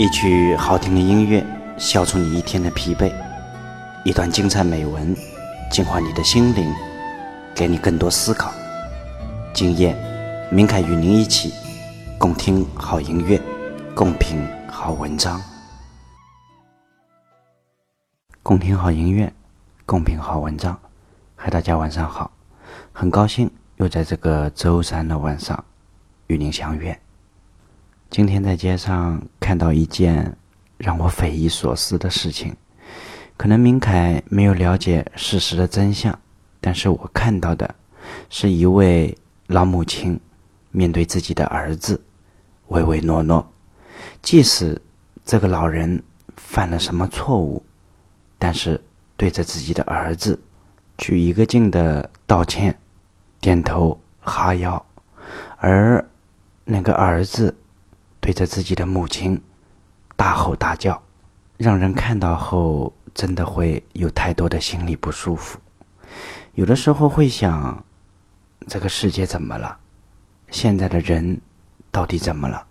一曲好听的音乐，消除你一天的疲惫；一段精彩美文，净化你的心灵，给你更多思考。今夜，明凯与您一起共听好音乐，共品好文章。共听好音乐，共品好文章。嗨，大家晚上好，很高兴又在这个周三的晚上与您相约。今天在街上看到一件让我匪夷所思的事情，可能明凯没有了解事实的真相，但是我看到的是一位老母亲面对自己的儿子唯唯诺诺，即使这个老人犯了什么错误，但是对着自己的儿子去一个劲的道歉、点头哈腰，而那个儿子。对着自己的母亲大吼大叫，让人看到后真的会有太多的心里不舒服。有的时候会想，这个世界怎么了？现在的人到底怎么了？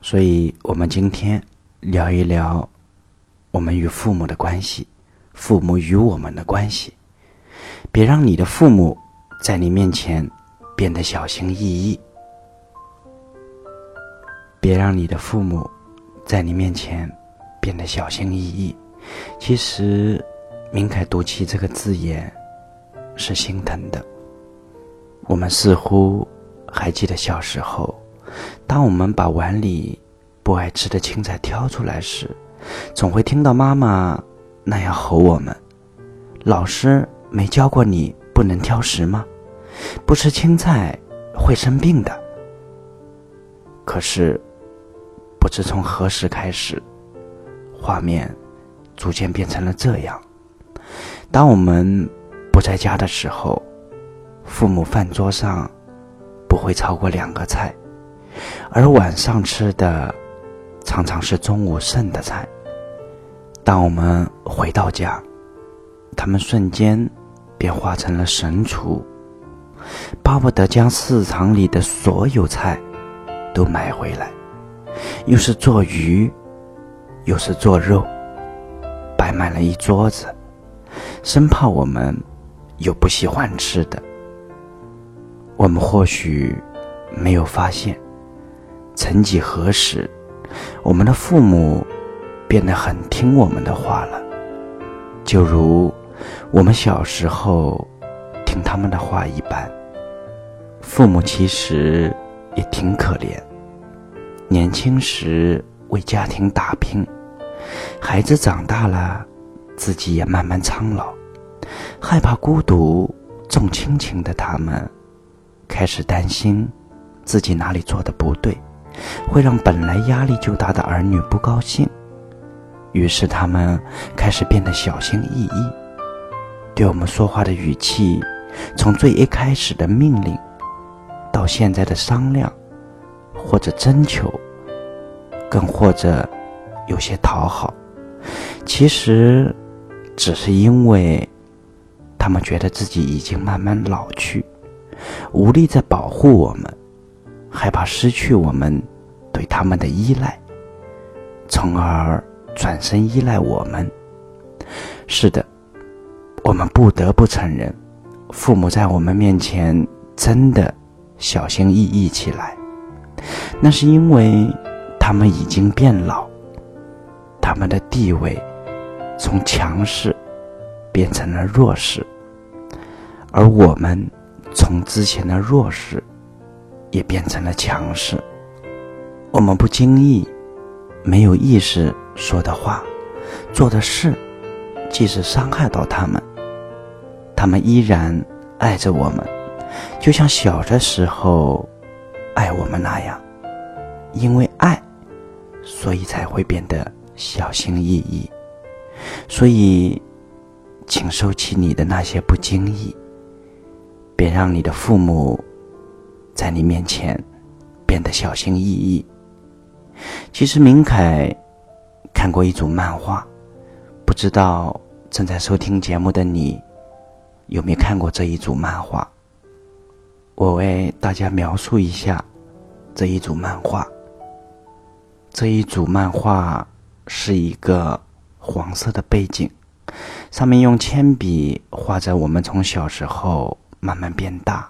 所以我们今天聊一聊我们与父母的关系，父母与我们的关系。别让你的父母在你面前变得小心翼翼。别让你的父母在你面前变得小心翼翼。其实，明凯读起这个字眼是心疼的。我们似乎还记得小时候，当我们把碗里不爱吃的青菜挑出来时，总会听到妈妈那样吼我们：“老师没教过你不能挑食吗？不吃青菜会生病的。”可是。不知从何时开始，画面逐渐变成了这样：当我们不在家的时候，父母饭桌上不会超过两个菜，而晚上吃的常常是中午剩的菜。当我们回到家，他们瞬间便化成了神厨，巴不得将市场里的所有菜都买回来。又是做鱼，又是做肉，摆满了一桌子，生怕我们有不喜欢吃的。我们或许没有发现，曾几何时，我们的父母变得很听我们的话了，就如我们小时候听他们的话一般。父母其实也挺可怜。年轻时为家庭打拼，孩子长大了，自己也慢慢苍老，害怕孤独，重亲情的他们开始担心自己哪里做的不对，会让本来压力就大的儿女不高兴，于是他们开始变得小心翼翼，对我们说话的语气，从最一开始的命令，到现在的商量。或者征求，更或者有些讨好，其实只是因为他们觉得自己已经慢慢老去，无力再保护我们，害怕失去我们对他们的依赖，从而转身依赖我们。是的，我们不得不承认，父母在我们面前真的小心翼翼起来。那是因为他们已经变老，他们的地位从强势变成了弱势，而我们从之前的弱势也变成了强势。我们不经意、没有意识说的话、做的事，即使伤害到他们，他们依然爱着我们，就像小的时候爱我们那样。因为，所以才会变得小心翼翼。所以，请收起你的那些不经意，别让你的父母在你面前变得小心翼翼。其实，明凯看过一组漫画，不知道正在收听节目的你有没有看过这一组漫画？我为大家描述一下这一组漫画。这一组漫画是一个黄色的背景，上面用铅笔画着我们从小时候慢慢变大，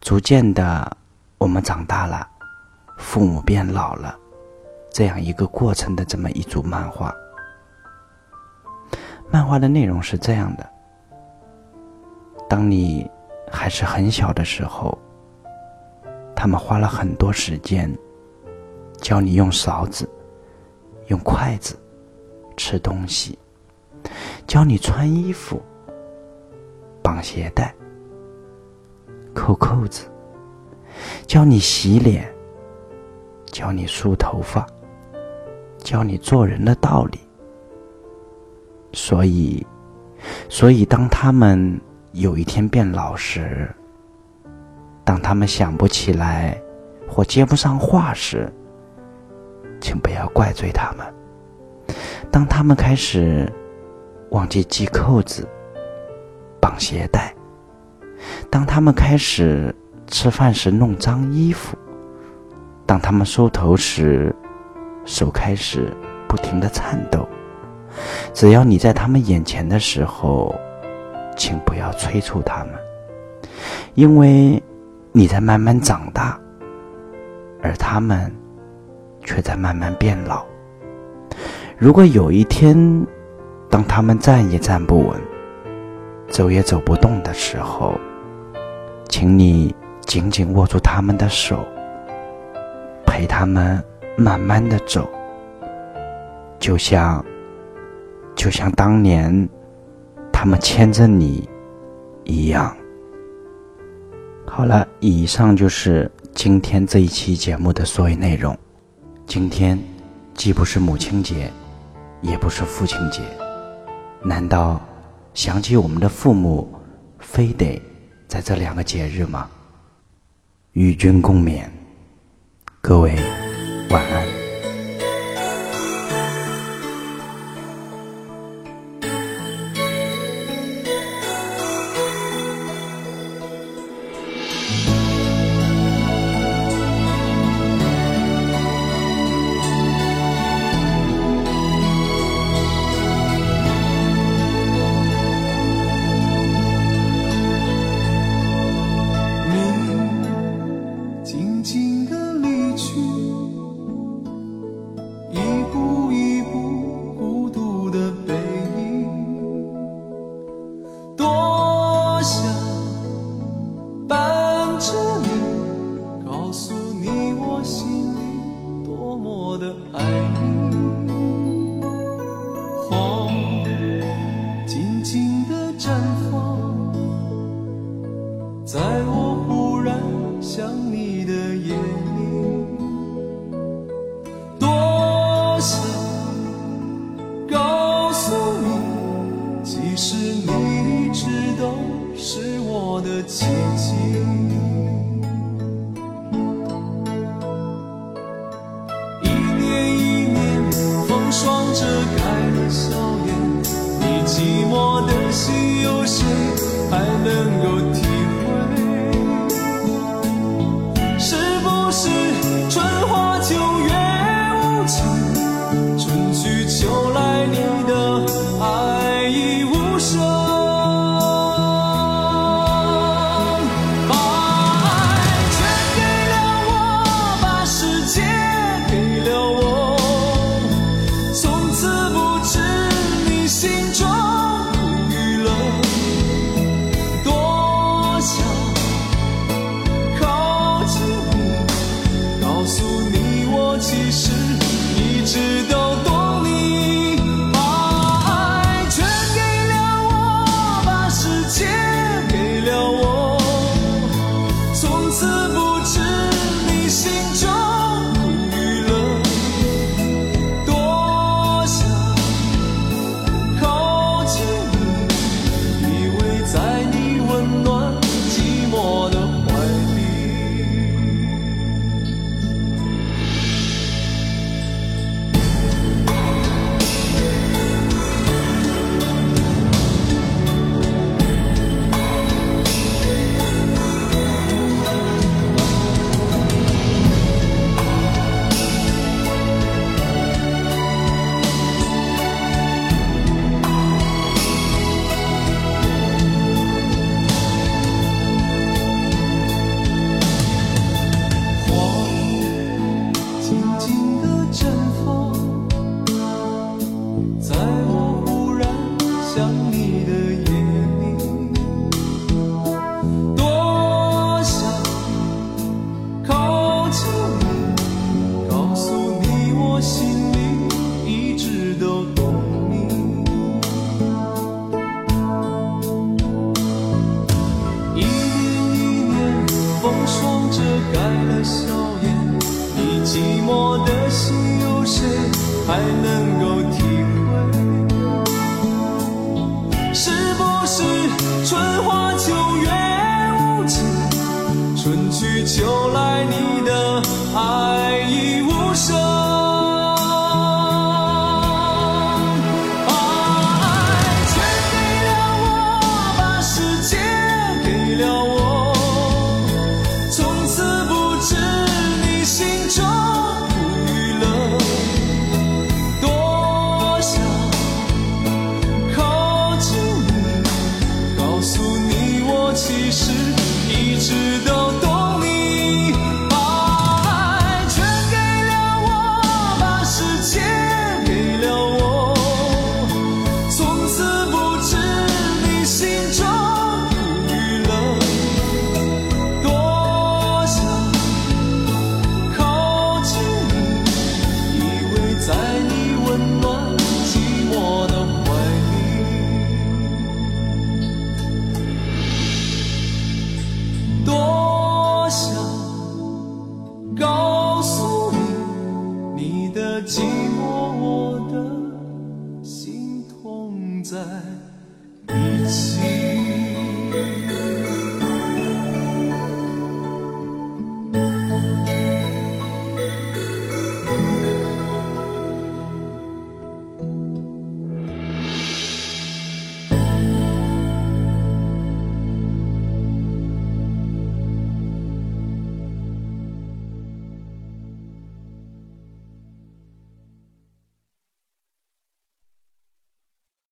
逐渐的我们长大了，父母变老了，这样一个过程的这么一组漫画。漫画的内容是这样的：当你还是很小的时候，他们花了很多时间。教你用勺子、用筷子吃东西，教你穿衣服、绑鞋带、扣扣子，教你洗脸，教你梳头发，教你做人的道理。所以，所以当他们有一天变老时，当他们想不起来或接不上话时，请不要怪罪他们。当他们开始忘记系扣子、绑鞋带；当他们开始吃饭时弄脏衣服；当他们梳头时手开始不停的颤抖，只要你在他们眼前的时候，请不要催促他们，因为你在慢慢长大，而他们。却在慢慢变老。如果有一天，当他们站也站不稳、走也走不动的时候，请你紧紧握住他们的手，陪他们慢慢的走，就像，就像当年他们牵着你一样。好了，以上就是今天这一期节目的所有内容。今天既不是母亲节，也不是父亲节，难道想起我们的父母，非得在这两个节日吗？与君共勉，各位晚安。